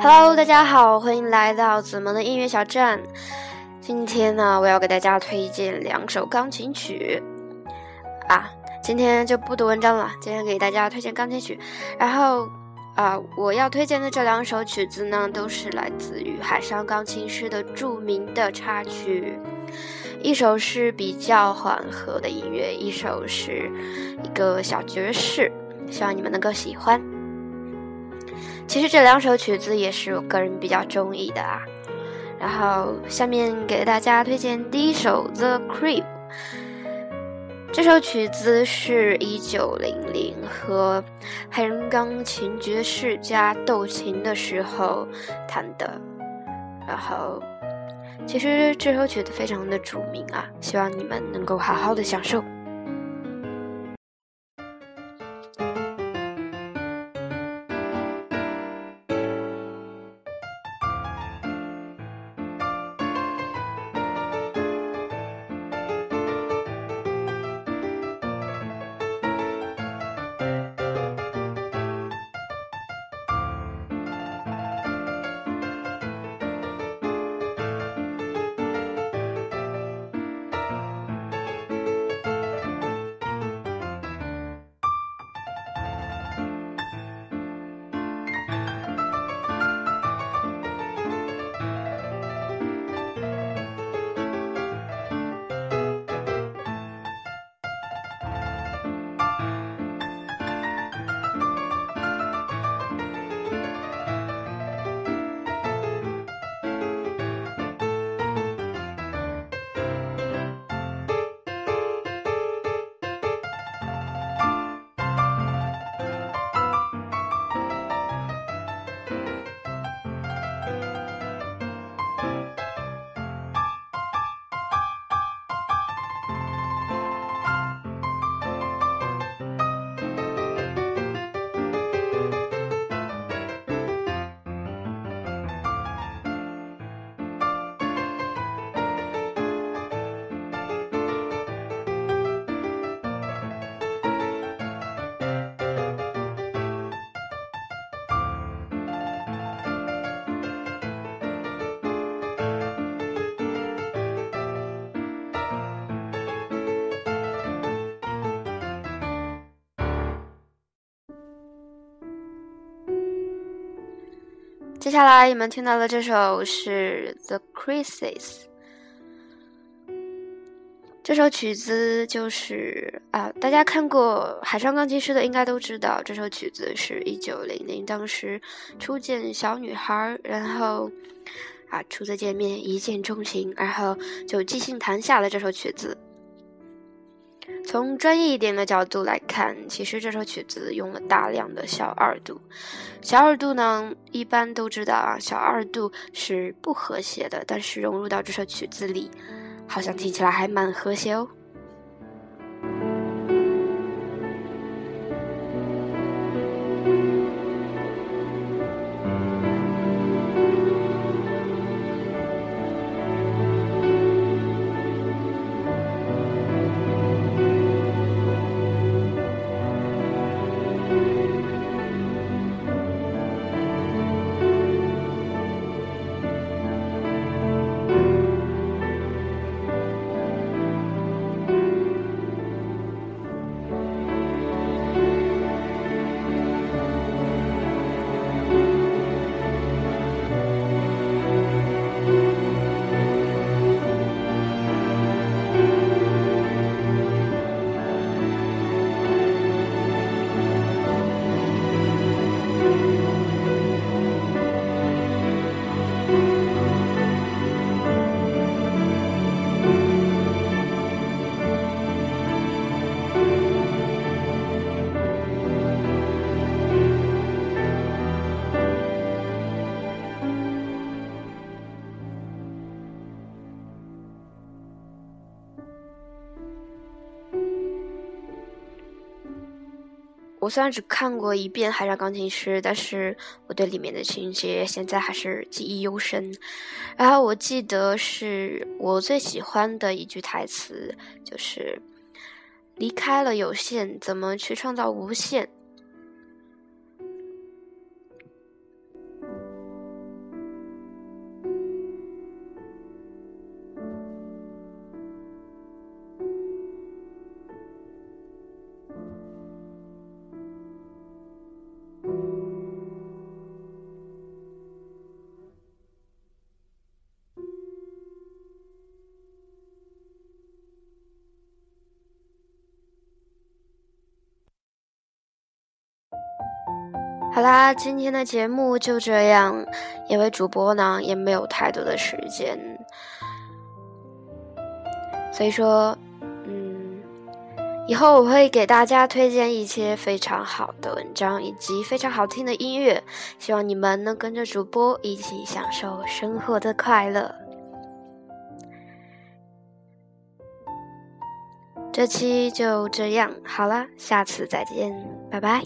Hello，大家好，欢迎来到子萌的音乐小站。今天呢，我要给大家推荐两首钢琴曲啊。今天就不读文章了，今天给大家推荐钢琴曲。然后啊，我要推荐的这两首曲子呢，都是来自于海上钢琴师的著名的插曲。一首是比较缓和的音乐，一首是一个小爵士，希望你们能够喜欢。其实这两首曲子也是我个人比较中意的啊。然后下面给大家推荐第一首《The Creep》。这首曲子是一九零零和黑人钢琴爵士家斗琴的时候弹的。然后，其实这首曲子非常的著名啊，希望你们能够好好的享受。接下来你们听到的这首是《The Crisis》，这首曲子就是啊，大家看过《海上钢琴师》的应该都知道，这首曲子是一九零零当时初见小女孩，然后啊初次见面一见钟情，然后就即兴弹下了这首曲子。从专业一点的角度来看，其实这首曲子用了大量的小二度。小二度呢，一般都知道啊，小二度是不和谐的，但是融入到这首曲子里，好像听起来还蛮和谐哦。Thank you. 我虽然只看过一遍《海上钢琴师》，但是我对里面的情节现在还是记忆犹深。然后我记得是我最喜欢的一句台词，就是“离开了有限，怎么去创造无限？”好啦，今天的节目就这样，因为主播呢也没有太多的时间，所以说，嗯，以后我会给大家推荐一些非常好的文章以及非常好听的音乐，希望你们能跟着主播一起享受生活的快乐。这期就这样，好了，下次再见，拜拜。